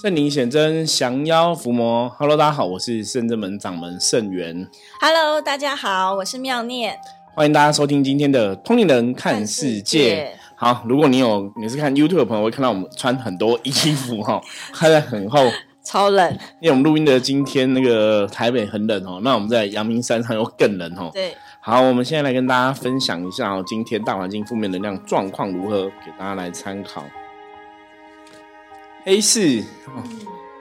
圣灵显真，降妖伏魔。Hello，大家好，我是圣真门掌门圣元。Hello，大家好，我是妙念。欢迎大家收听今天的《通灵人看世界》。好，如果你有你是看 YouTube 的朋友，会看到我们穿很多衣服哈，看在很厚，超冷。因为我们录音的今天那个台北很冷哦，那我们在阳明山上又更冷哦。对，好，我们现在来跟大家分享一下哦，今天大环境负面能量状况如何，给大家来参考。黑市哦，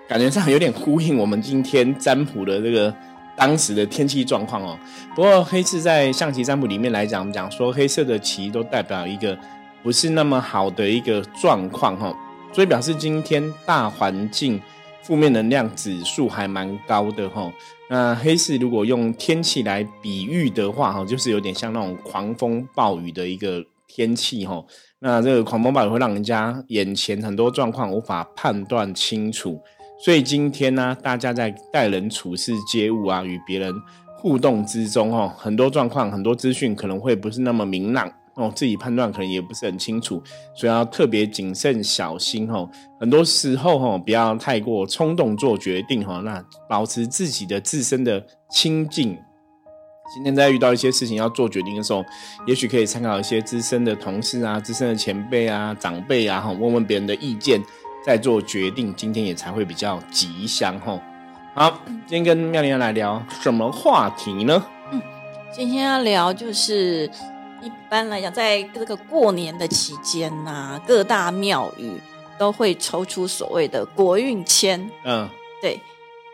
感觉上有点呼应我们今天占卜的这个当时的天气状况哦。不过黑市在象棋占卜里面来讲，我们讲说黑色的棋都代表一个不是那么好的一个状况哈、哦，所以表示今天大环境负面能量指数还蛮高的哈、哦。那黑市如果用天气来比喻的话哈，就是有点像那种狂风暴雨的一个天气哈。那这个狂风暴雨会让人家眼前很多状况无法判断清楚，所以今天呢，大家在待人处事、接物啊，与别人互动之中哦，很多状况、很多资讯可能会不是那么明朗哦，自己判断可能也不是很清楚，所以要特别谨慎小心哦。很多时候哦，不要太过冲动做决定哈，那保持自己的自身的清静。今天在遇到一些事情要做决定的时候，也许可以参考一些资深的同事啊、资深的前辈啊、长辈啊，哈，问问别人的意见，再做决定。今天也才会比较吉祥哈。好，今天跟妙莲来聊什么话题呢？今天要聊就是一般来讲，在这个过年的期间呐、各大庙宇都会抽出所谓的国运签。嗯，对，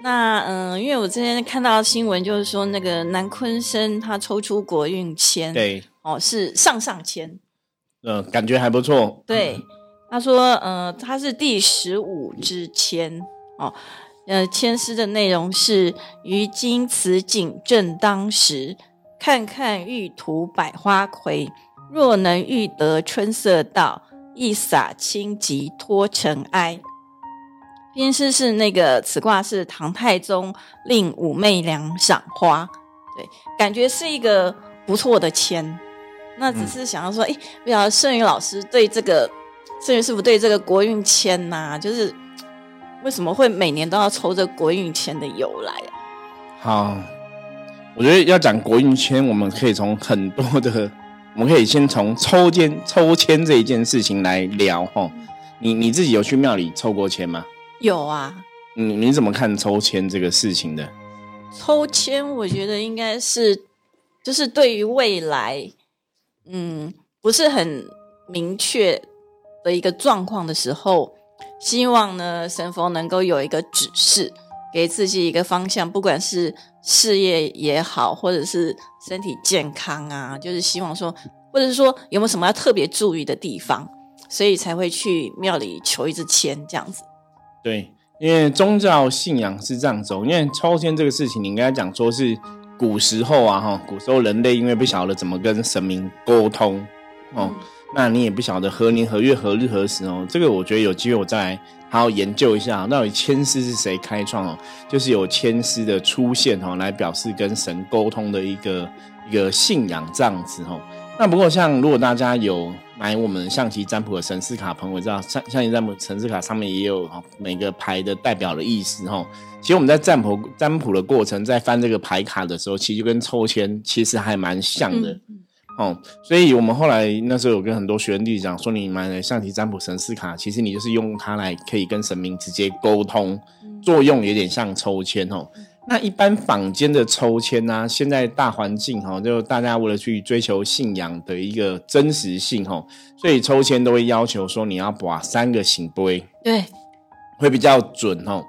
那嗯，因为我之前看到新闻，就是说那个南昆生他抽出国运签，，对，哦，是上上签。嗯，感觉还不错。对，他说，呃，他是第十五支签哦，呃，签诗的内容是：于今此景正当时，看看玉图百花魁。若能遇得春色到，一洒清吉脱尘埃。编诗是那个此卦是唐太宗令武媚娘赏花，对，感觉是一个不错的签。那只是想要说，哎、不晓得圣宇老师对这个圣宇师傅对这个国运签呐、就是为什么会每年都要抽这国运签的由来啊？好，我觉得要讲国运签，我们可以从很多的，我们可以先从抽签抽签这一件事情来聊哈。你你自己有去庙里抽过签吗？有啊，你你怎么看抽签这个事情的？抽签我觉得应该是就是对于未来，嗯，不是很明确的一个状况的时候，希望呢神佛能够有一个指示，给自己一个方向，不管是事业也好，或者是身体健康啊，就是希望说，或者是说有没有什么要特别注意的地方，所以才会去庙里求一支签这样子。对，因为宗教信仰是这样走。因为抽签这个事情，你应该讲说是古时候啊，哈，古时候人类因为不晓得怎么跟神明沟通哦，那你也不晓得何年何月何日何时哦。这个我觉得有机会我再来好好研究一下，到底签诗是谁开创哦？就是有签诗的出现哦，来表示跟神沟通的一个一个信仰这样子哦。那不过，像如果大家有买我们象棋占卜的神士卡朋友，知道象象棋占卜神士卡上面也有每个牌的代表的意思哈。其实我们在占卜占卜的过程，在翻这个牌卡的时候，其实就跟抽签其实还蛮像的。嗯哦，所以我们后来那时候有跟很多学员弟子讲说，你买了象棋占卜神士卡，其实你就是用它来可以跟神明直接沟通，作用有点像抽签哦。那一般坊间的抽签呢、啊，现在大环境哈，就大家为了去追求信仰的一个真实性哈，所以抽签都会要求说你要把三个醒杯，对，会比较准哦。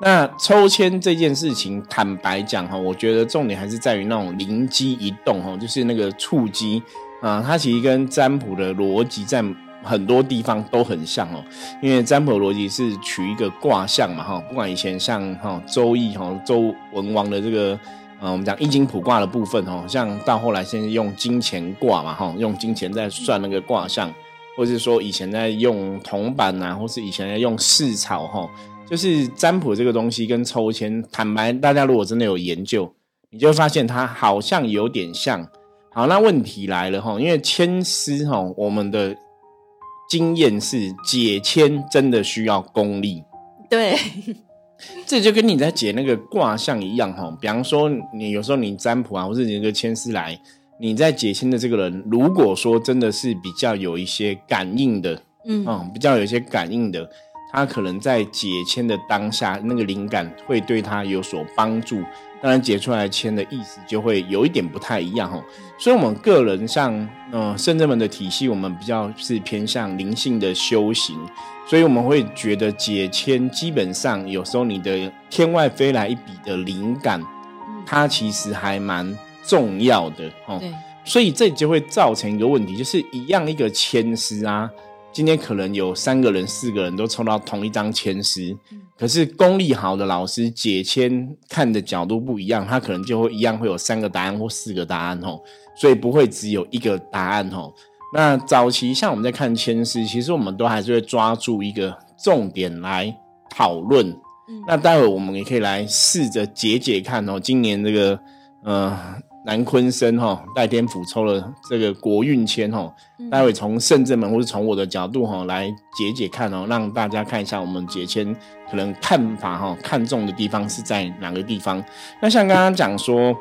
那抽签这件事情，坦白讲哈，我觉得重点还是在于那种灵机一动哈，就是那个触机啊，它其实跟占卜的逻辑在很多地方都很像哦。因为占卜逻辑是取一个卦象嘛哈，不管以前像哈周易哈周文王的这个呃我们讲易经卜卦的部分哦，像到后来现在用金钱卦嘛哈，用金钱在算那个卦象，或是说以前在用铜板呐、或是以前在用市草哈。就是占卜这个东西跟抽签，坦白大家如果真的有研究，你就发现它好像有点像。好，那问题来了哈，因为签诗哈，我们的经验是解签真的需要功力。对，这就跟你在解那个卦象一样哈。比方说，你有时候你占卜啊，或是你一个签师来，你在解签的这个人，如果说真的是比较有一些感应的，嗯，比较有一些感应的。他可能在解签的当下，那个灵感会对他有所帮助。当然，解出来签的意思就会有一点不太一样哦。所以，我们个人像嗯圣正门的体系，我们比较是偏向灵性的修行，所以我们会觉得解签基本上有时候你的天外飞来一笔的灵感，它其实还蛮重要的哦。所以这就会造成一个问题，就是一样一个签师啊。今天可能有三个人、四个人都抽到同一张签诗，可是功力好的老师解签看的角度不一样，他可能就会一样会有三个答案或四个答案哦，所以不会只有一个答案哦。那早期像我们在看签诗，其实我们都还是会抓住一个重点来讨论。那待会我们也可以来试着解解看哦。今年这个呃。南昆生哈戴天府抽了这个国运签哈，待会从圣正门或者从我的角度哈来解解看哦，让大家看一下我们解签可能看法哈看中的地方是在哪个地方。那像刚刚讲说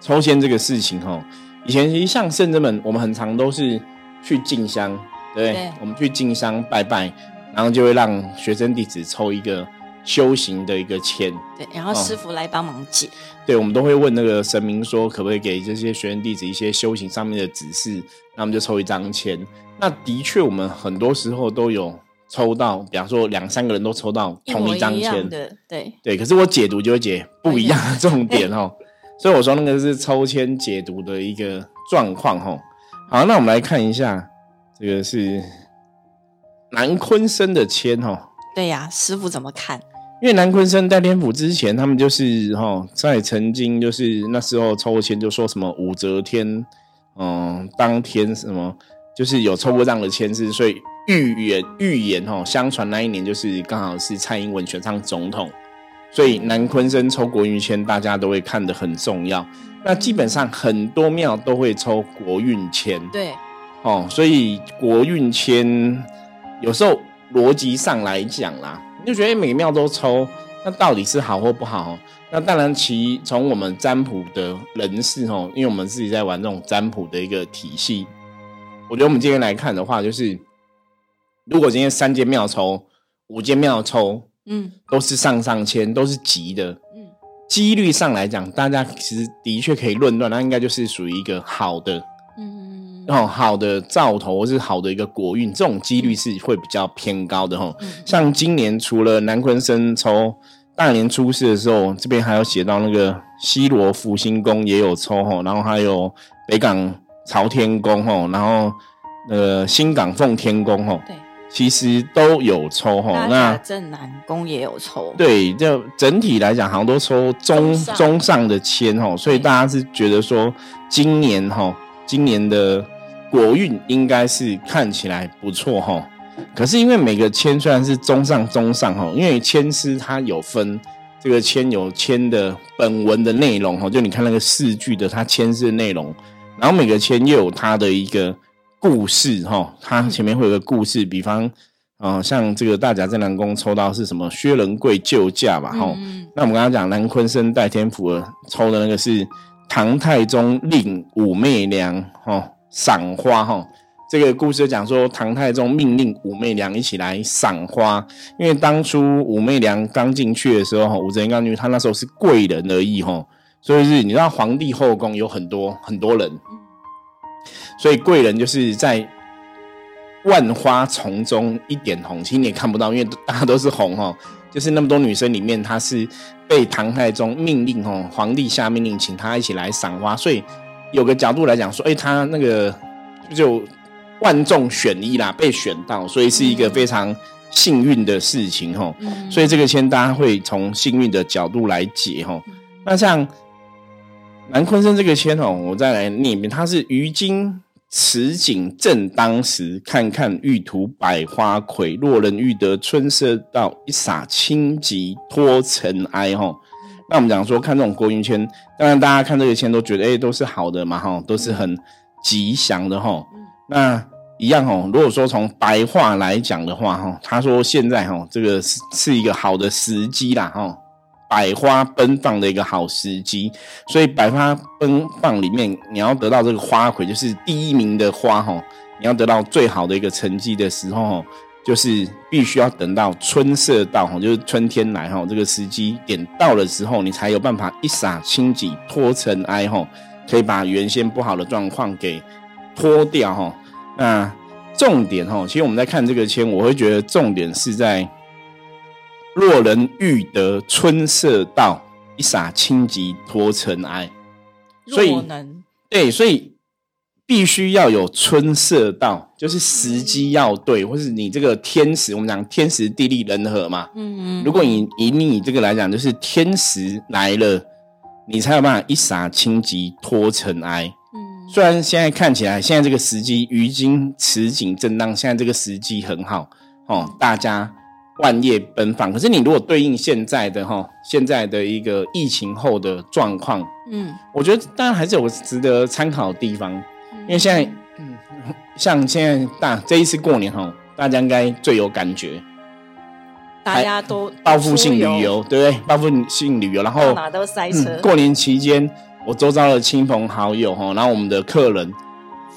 抽签这个事情哈，以前其实像圣正门，我们很常都是去进香，对，我们去进香拜拜，然后就会让学生弟子抽一个。修行的一个签，对，然后师傅来帮忙解。对，我们都会问那个神明说，可不可以给这些学员弟子一些修行上面的指示？那我们就抽一张签。那的确，我们很多时候都有抽到，比方说两三个人都抽到同一张签的，对对。可是我解读就会解不一样的 重点哦，所以我说那个是抽签解读的一个状况哦。好，那我们来看一下，这个是南昆生的签哦。对呀，师傅怎么看？因为南昆生在天府之前，他们就是哈，在曾经就是那时候抽签就说什么武则天，嗯，当天什么就是有抽过这样的签字，所以预言预言哈，相传那一年就是刚好是蔡英文选上总统，所以南昆生抽国运签，大家都会看得很重要。那基本上很多庙都会抽国运签，对，哦，所以国运签有时候逻辑上来讲啦。你就觉得每个庙都抽，那到底是好或不好？那当然，其从我们占卜的人士哦，因为我们自己在玩这种占卜的一个体系，我觉得我们今天来看的话，就是如果今天三间庙抽，五间庙抽，嗯，都是上上签，都是吉的，嗯，几率上来讲，大家其实的确可以论断，那应该就是属于一个好的。哦，好的兆头或是好的一个国运，这种几率是会比较偏高的哈。像今年除了南昆生抽大年初四的时候，这边还有写到那个西罗福星宫也有抽哈，然后还有北港朝天宫哈，然后呃新港奉天宫哈，对，其实都有抽哈。那正南宫也有抽，对，就整体来讲好像都抽中中上的签哈，所以大家是觉得说今年哈，今年的。国运应该是看起来不错哈，可是因为每个签虽然是中上中上哈，因为签诗它有分这个签有签的本文的内容哈，就你看那个四句的它签诗的内容，然后每个签又有它的一个故事哈，它前面会有个故事，比方啊像这个大甲镇南宫抽到是什么薛仁贵救驾吧哈，那我们刚刚讲南昆生戴天福抽的那个是唐太宗令武媚娘哈。赏花哈，这个故事讲说唐太宗命令武媚娘一起来赏花，因为当初武媚娘刚进去的时候，武则天刚进去，她那时候是贵人而已哈，所以是你知道皇帝后宫有很多很多人，所以贵人就是在万花丛中一点红，其实你也看不到，因为大家都是红哈，就是那么多女生里面，她是被唐太宗命令哈，皇帝下命令请她一起来赏花，所以。有个角度来讲，说，哎，他那个就万众选一啦，被选到，所以是一个非常幸运的事情，哈。所以这个签大家会从幸运的角度来解，哈。那像南昆生这个签，哦，我再来念一遍，它是于今此景正当时，看看玉图百花魁，若人欲得春色到，一洒清寂脱尘埃，哈。那我们讲说看这种国运签，当然大家看这个签都觉得哎都是好的嘛哈，都是很吉祥的哈。那一样哦。如果说从白话来讲的话，哈，他说现在哈，这个是是一个好的时机啦，哈，百花奔放的一个好时机。所以百花奔放里面，你要得到这个花魁，就是第一名的花，哈，你要得到最好的一个成绩的时候，就是必须要等到春色到，哈，就是春天来，哈，这个时机点到了之后，你才有办法一洒清己脱尘埃，哈，可以把原先不好的状况给脱掉，哈。那重点哈，其实我们在看这个签，我会觉得重点是在“若人欲得春色到，一洒清疾脱尘埃”。所以，对，所以必须要有春色到，就是时机要对，或是你这个天时，我们讲天时地利人和嘛。嗯嗯。如果你以你这个来讲，就是天时来了，你才有办法一洒清疾脱尘埃。嗯虽然现在看起来，现在这个时机于今此景正当，现在这个时机很好哦，大家万业奔放。可是你如果对应现在的哈，现在的一个疫情后的状况，嗯，我觉得当然还是有值得参考的地方。因为现在，嗯，像现在大这一次过年哈，大家应该最有感觉，大家都报复性旅游，对不对？报复性旅游，然后哪都塞车。过年期间。我周遭的亲朋好友哈，然后我们的客人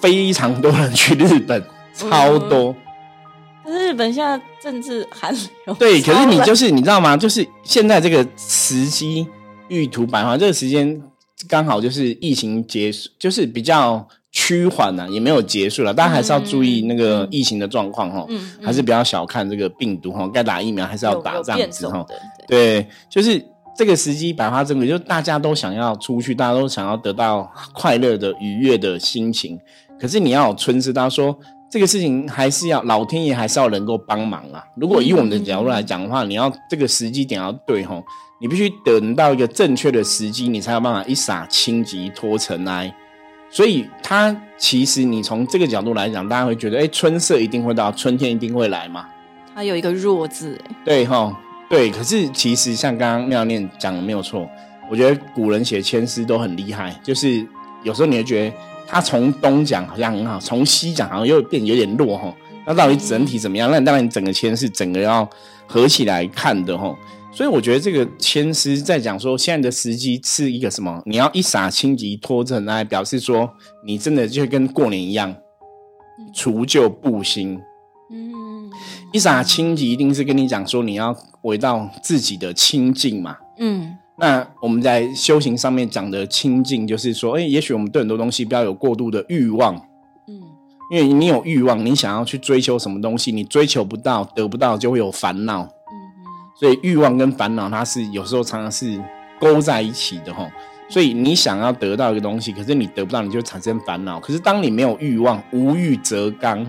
非常多人去日本，超多。日本现在政治寒流。对，可是你就是你知道吗？就是现在这个时机玉图百花，这个时间刚好就是疫情结束，就是比较趋缓了，也没有结束了。大家还是要注意那个疫情的状况哈，还是不要小看这个病毒哈，该打疫苗还是要打这样子哈。对，就是。这个时机百花争鸣，就大家都想要出去，大家都想要得到快乐的、愉悦的心情。可是你要有春知，他说这个事情还是要老天爷还是要能够帮忙啊。如果以我们的角度来讲的话，你要这个时机点要对吼，你必须等到一个正确的时机，你才有办法一洒清疾脱尘埃。所以，它其实你从这个角度来讲，大家会觉得，哎，春色一定会到，春天一定会来嘛。它有一个弱字，哎，对哈。对，可是其实像刚刚妙念讲的没有错，我觉得古人写千诗都很厉害，就是有时候你会觉得他从东讲好像很好，从西讲好像又变有点弱哈。那到底整体怎么样？那当然你整个千是整个要合起来看的哈。所以我觉得这个签诗在讲说现在的时机是一个什么？你要一洒清疾脱尘埃，表示说你真的就跟过年一样，除旧布新。嗯一洒清疾一定是跟你讲说你要回到自己的清净嘛。嗯，那我们在修行上面讲的清净，就是说，哎，也许我们对很多东西不要有过度的欲望。嗯，因为你有欲望，你想要去追求什么东西，你追求不到、得不到，就会有烦恼。嗯所以欲望跟烦恼，它是有时候常常是勾在一起的吼。所以你想要得到一个东西，可是你得不到，你就产生烦恼。可是当你没有欲望，无欲则刚。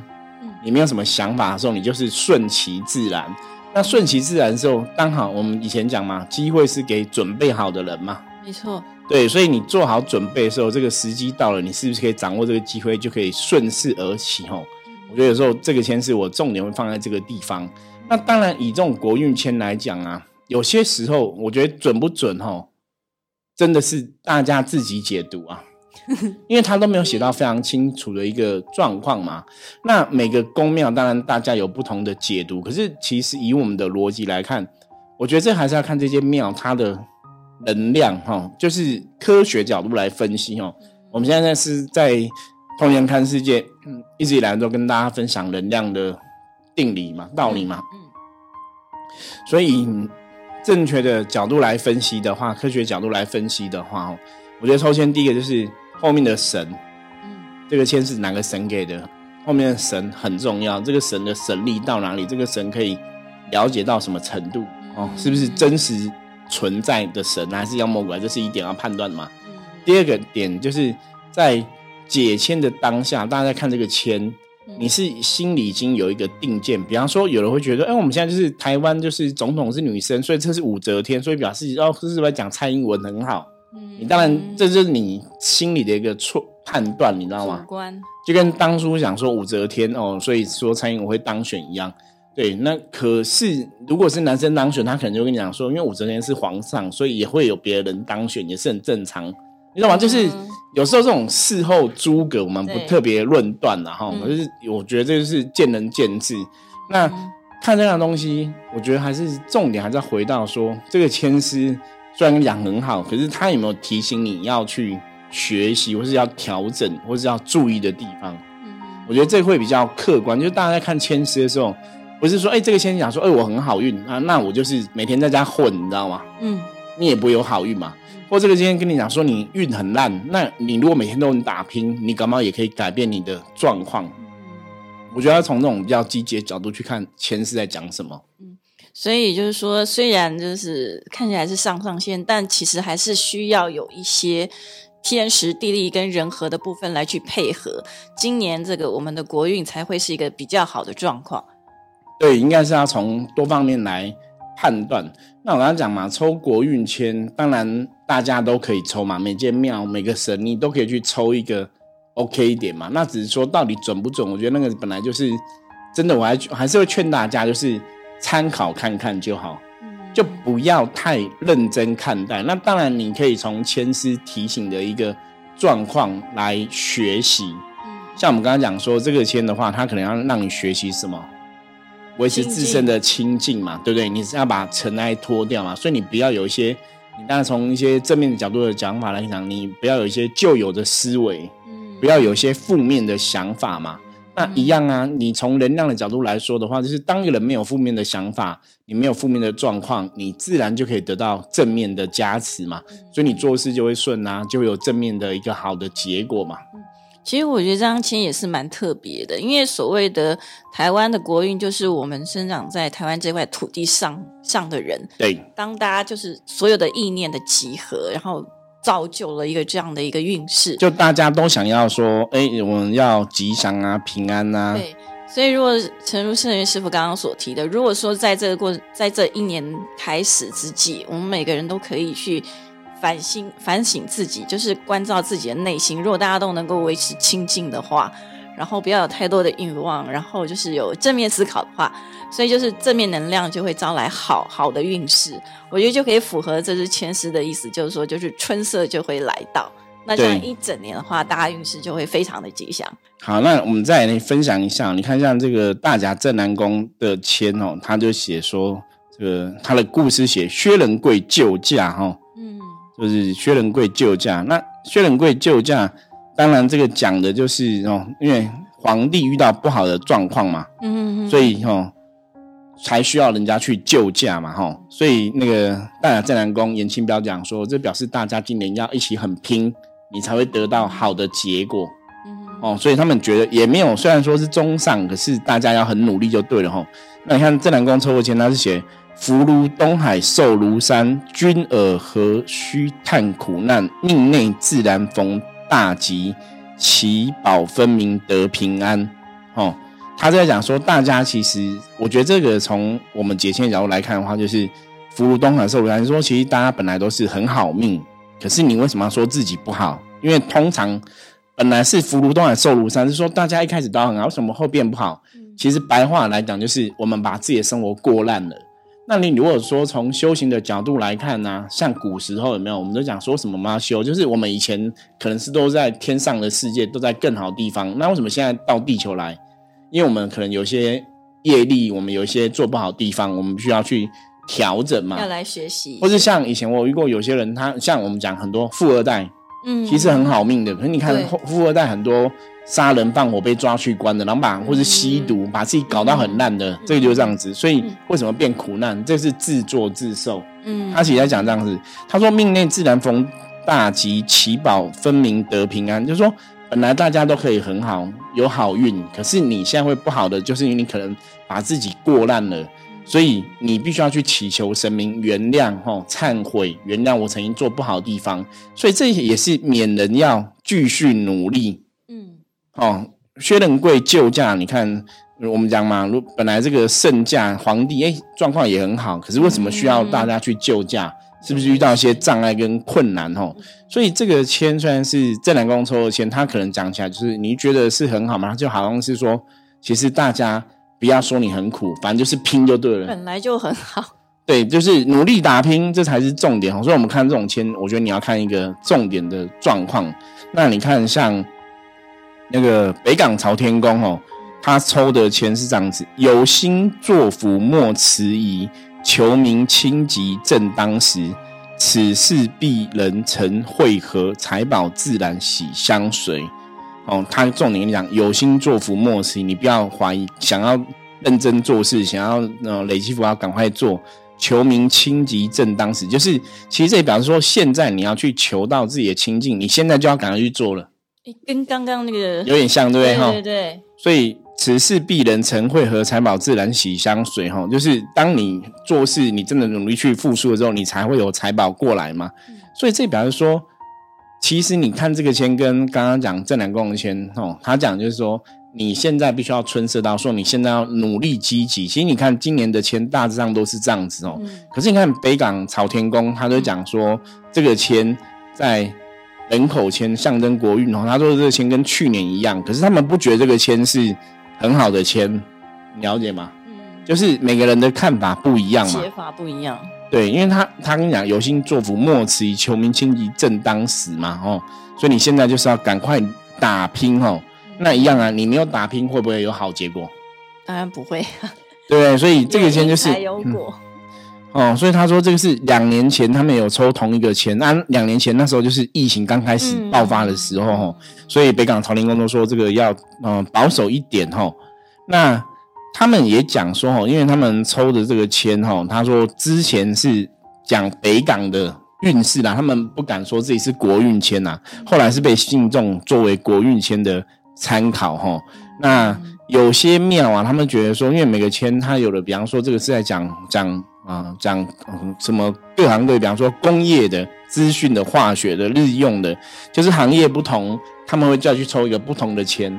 你没有什么想法的时候，你就是顺其自然。那顺其自然的时候，刚好我们以前讲嘛，机会是给准备好的人嘛。没错。对，所以你做好准备的时候，这个时机到了，你是不是可以掌握这个机会，就可以顺势而起？吼，我觉得有时候这个先是我重点会放在这个地方。那当然，以这种国运签来讲啊，有些时候我觉得准不准？哦，真的是大家自己解读啊。因为他都没有写到非常清楚的一个状况嘛，那每个宫庙当然大家有不同的解读，可是其实以我们的逻辑来看，我觉得这还是要看这些庙它的能量哈，就是科学角度来分析哦。我们现在是在通年看世界，一直以来都跟大家分享能量的定理嘛、道理嘛，嗯，所以正确的角度来分析的话，科学角度来分析的话哦，我觉得抽签第一个就是。后面的神，嗯，这个签是哪个神给的？后面的神很重要，这个神的神力到哪里？这个神可以了解到什么程度？哦，是不是真实存在的神，还是妖魔鬼？这是一点要判断嘛。第二个点就是在解签的当下，大家在看这个签，你是心里已经有一个定见。比方说，有人会觉得，哎，我们现在就是台湾，就是总统是女生，所以这是武则天，所以表示哦，是不是讲蔡英文很好？嗯你当然，这就是你心里的一个错判断，你知道吗？就跟当初想说武则天哦，所以说蔡英文会当选一样。对，那可是如果是男生当选，他可能就跟你讲说，因为武则天是皇上，所以也会有别人当选，也是很正常，你知道吗？就是有时候这种事后诸葛，我们不特别论断了哈，嗯就是我觉得这就是见仁见智。那嗯看这样的东西，我觉得还是重点还是要回到说，这个签师虽然讲很好，可是他有没有提醒你要去学习，或是要调整，或是要注意的地方？嗯我觉得这会比较客观，就是大家在看签师的时候，不是说哎、这个签师讲说哎、我很好运啊，那我就是每天在家混，你知道吗？嗯你也不会有好运嘛。或这个今天跟你讲说你运很烂，那你如果每天都很打拼，你感冒也可以改变你的状况。我觉得要从这种比较积极的角度去看前世在讲什么。所以就是说，虽然就是看起来是上上线，但其实还是需要有一些天时地利跟人和的部分来去配合。今年这个我们的国运才会是一个比较好的状况。对，应该是要从多方面来判断。那我刚刚讲嘛，抽国运签，当然大家都可以抽嘛，每间庙、每个神你都可以去抽一个 OK 一点嘛。那只是说到底准不准，我觉得那个本来就是真的，我还还是会劝大家就是参考看看就好。就不要太认真看待。那当然，你可以从签师提醒的一个状况来学习。像我们刚刚讲说，这个签的话，它可能要让你学习什么，维持自身的清净嘛，对不对？你是要把尘埃脱掉嘛，所以你不要有一些，你当然从一些正面的角度的讲法来讲，你不要有一些旧有的思维，不要有一些负面的想法嘛。那一样啊，你从能量的角度来说的话，就是当一个人没有负面的想法，你没有负面的状况，你自然就可以得到正面的加持嘛。所以你做事就会顺啊，就会有正面的一个好的结果嘛。其实我觉得这张签也是蛮特别的，因为所谓的台湾的国运，就是我们生长在台湾这块土地上上的人，对，当大家就是所有的意念的集合，然后造就了一个这样的一个运势。就大家都想要说，哎、我们要吉祥啊，平安啊。对，所以如果诚如圣元师傅刚刚所提的，如果说在这个过在这一年开始之际，我们每个人都可以去反省反省自己，就是关照自己的内心。如果大家都能够维持清静的话，然后不要有太多的欲望，然后就是有正面思考的话，所以就是正面能量就会招来好好的运势。我觉得就可以符合这支签诗的意思，就是说，就是春色就会来到。那这样一整年的话，大家运势就会非常的吉祥。好，那我们再来分享一下，你看像这个大甲正南宫的签哦，他就写说，这个他的故事写薛仁贵救驾哈、就是薛仁贵救驾。那薛仁贵救驾，当然这个讲的就是哦，因为皇帝遇到不好的状况嘛，嗯，所以哦才需要人家去救驾嘛哈、所以那个大雅镇南宫严清标讲说，这表示大家今年要一起很拼，你才会得到好的结果。嗯哦，所以他们觉得也没有，虽然说是中上，可是大家要很努力就对了哈。那你看正南宫抽过签，他是写“福如东海，寿如山，君尔何须叹苦难？命内自然逢大吉，其宝分明得平安。”哦，他在讲说，大家其实，我觉得这个从我们解签角度来看的话，就是“福如东海，寿如山”，说其实大家本来都是很好命，可是你为什么要说自己不好？因为通常本来是福如东海，寿如山，是说大家一开始都很好，为什么后变不好？其实白话来讲，就是我们把自己的生活过烂了。那你如果说从修行的角度来看呢、像古时候有没有，我们都讲说什么嘛修，就是我们以前可能是都在天上的世界，都在更好的地方，那为什么现在到地球来？因为我们可能有些业力，我们有一些做不好的地方，我们必须要去调整嘛要。来学习，或是像以前我遇过有些人，他像我们讲很多富二代，嗯其实很好命的。可是你看富二代很多杀人放火被抓去关的，然后把或是吸毒，把自己搞到很烂的，这个就是这样子。所以为什么变苦难？这是自作自受。嗯他其实在讲这样子，他说命内自然逢大吉，其宝分明得平安，就是说本来大家都可以很好，有好运，可是你现在会不好的，就是因为你可能把自己过烂了。所以你必须要去祈求神明原谅、吼忏悔、原谅我曾经做不好的地方，所以这也是勉人要继续努力。嗯哦，薛仁贵救驾，你看我们讲嘛，如本来这个圣驾皇帝哎状况也很好，可是为什么需要大家去救驾？是不是遇到一些障碍跟困难哦？所以这个签虽然是正南宫抽的签，他可能讲起来就是你觉得是很好嘛，它就好像是说，其实大家不要说你很苦，反正就是拼就对了。本来就很好，对，就是努力打拼，这才是重点。所以，我们看这种签，我觉得你要看一个重点的状况。那你看，像那个北港朝天宫哦，他抽的签是这样子：有心作福莫迟疑，求名清吉正当时，此事必人成会合，财宝自然喜相随。哦，他重点跟你讲，有心做福莫迟疑，你不要怀疑，想要认真做事，想要呃累积福要赶快做。求名清吉正当时，就是其实这表示说，现在你要去求到自己的清净，你现在就要赶快去做了。跟刚刚那个有点像，对不对？哈，对对。所以此事必人成，会和财宝自然喜相随。哈，就是当你做事，你真的努力去付出的时候，你才会有财宝过来嘛。所以这表示说，其实你看这个签跟刚刚讲正南宫的签，哦，他讲就是说。你现在必须要春色到，说你现在要努力积极。其实你看今年的签大致上都是这样子哦。可是你看北港朝天宫，他就讲说这个签在人口签象征国运哦。他说这个签跟去年一样，可是他们不觉得这个签是很好的签，了解吗？嗯，就是每个人的看法不一样嘛，写法不一样。对，因为他他跟你讲有心作福莫迟疑，求名清吉正当时嘛，哦，所以你现在就是要赶快打拼哦。那一样啊，你没有打拼会不会有好结果？当然不会。对，所以这个签就是有果。哦，所以他说这个是两年前他们有抽同一个签，那两年前那时候就是疫情刚开始爆发的时候，所以北港朝天宫都说这个要嗯保守一点哈。那他们也讲说哈，因为他们抽的这个签哈，他说之前是讲北港的运势啦，他们不敢说自己是国运签呐，后来是被信众作为国运签的。参考哈，那有些庙啊，他们觉得说，因为每个签它有的，比方说这个是在讲讲啊讲什么各行各业，比方说工业的、资讯的、化学的、日用的，就是行业不同，他们会再去抽一个不同的签，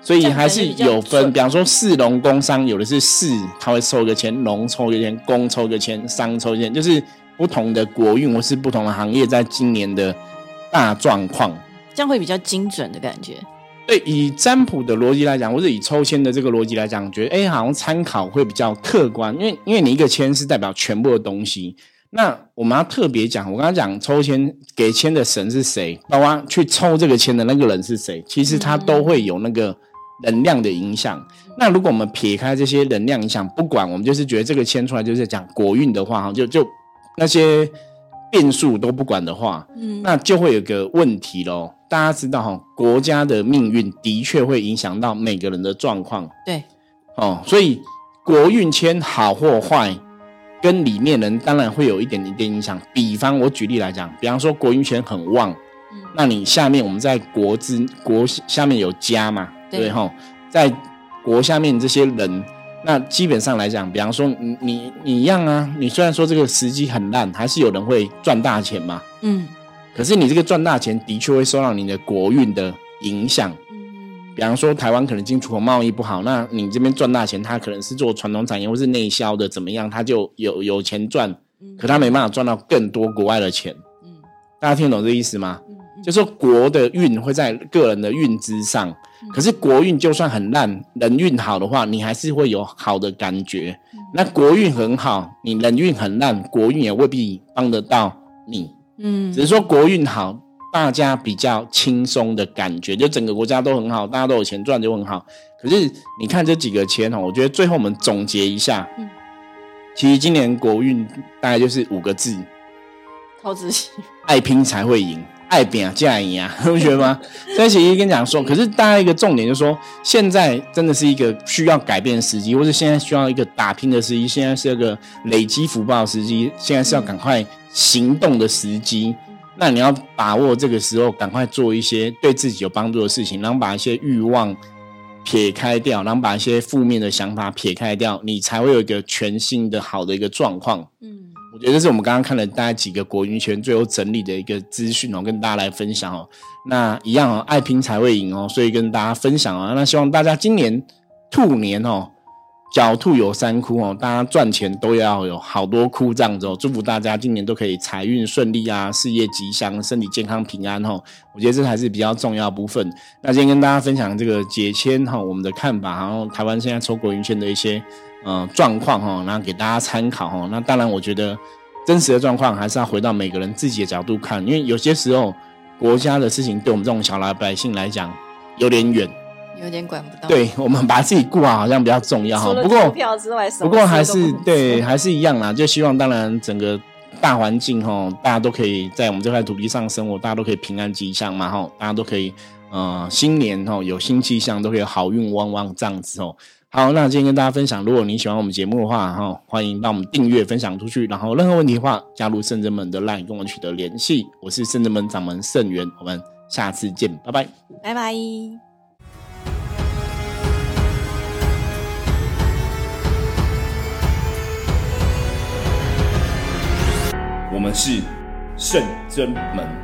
所以还是有分。比方说四农工商，有的是四，他会抽一个签，农抽一个签，工抽一个签，商抽个签，就是不同的国运或是不同的行业，在今年的大状况，这样会比较精准的感觉。对，以占卜的逻辑来讲，或者以抽签的这个逻辑来讲，觉得哎，好像参考会比较客观，因为因为你一个签是代表全部的东西。那我们要特别讲，我刚刚讲抽签给签的神是谁，包括去抽这个签的那个人是谁，其实他都会有那个能量的影响。那如果我们撇开这些能量影响，不管我们就是觉得这个签出来就是讲国运的话，哈，就就那些变数都不管的话，嗯，那就会有个问题喽。大家知道哈，国家的命运的确会影响到每个人的状况。对，哦，所以国运签好或坏，跟里面人当然会有一点一点影响。比方我举例来讲，比方说国运签很旺，那你下面我们在国之国下面有家嘛，对哈，在国下面这些人，那基本上来讲，比方说你你你一样啊，你虽然说这个时机很烂，还是有人会赚大钱嘛，嗯。可是你这个赚大钱的确会受到你的国运的影响，比方说台湾可能进出口贸易不好，那你这边赚大钱，他可能是做传统产业或是内销的，怎么样，他就有有钱赚，可他没办法赚到更多国外的钱。嗯，大家听懂这意思吗？就说国的运会在个人的运之上，可是国运就算很烂，人运好的话，你还是会有好的感觉。那国运很好，你人运很烂，国运也未必帮得到你。嗯，只是说国运好，大家比较轻松的感觉，就整个国家都很好，大家都有钱赚就很好。可是你看这几个签哦，我觉得最后我们总结一下，嗯，其实今年国运大概就是五个字：靠自己，爱拼才会赢。爱拼啊，嫁赢啊，不觉得吗？所以其实跟你讲说，可是大家一个重点就是说，现在真的是一个需要改变的时机，或者现在需要一个打拼的时机，现在是一个累积福报的时机，现在是要赶快行动的时机。那你要把握这个时候，赶快做一些对自己有帮助的事情，然后把一些欲望撇开掉，然后把一些负面的想法撇开掉，你才会有一个全新的好的一个状况。嗯。我觉得这是我们刚刚看了大概几个国运圈最后整理的一个资讯哦，跟大家来分享哦。那一样哦，爱拼才会赢哦，所以跟大家分享啊。那希望大家今年兔年哦，狡兔有三窟哦，大家赚钱都要有好多窟这样子哦。祝福大家今年都可以财运顺利啊，事业吉祥，身体健康平安哦。我觉得这才是比较重要部分。那今天跟大家分享这个解签哈，我们的看法，然后台湾现在抽国运圈的一些。呃状况哈，然后给大家参考哈。那当然，我觉得真实的状况还是要回到每个人自己的角度看，因为有些时候国家的事情对我们这种小老百姓来讲有点远，有点管不到。对我们把自己顾好好像比较重要哈。不过票之外，不过还是对，还是一样啦。就希望当然整个大环境哈，大家都可以在我们这块土地上生活，大家都可以平安吉祥嘛哈，大家都可以。呃，新年哈，有新气象，都可以好运旺旺这样子哦。好，那今天跟大家分享，如果你喜欢我们节目的话，哈，欢迎帮我们订阅、分享出去。然后任何问题的话，加入圣人门的 LINE 跟我取得联系。我是圣人门掌门圣元，我们下次见，拜拜，拜拜。我们是圣真门。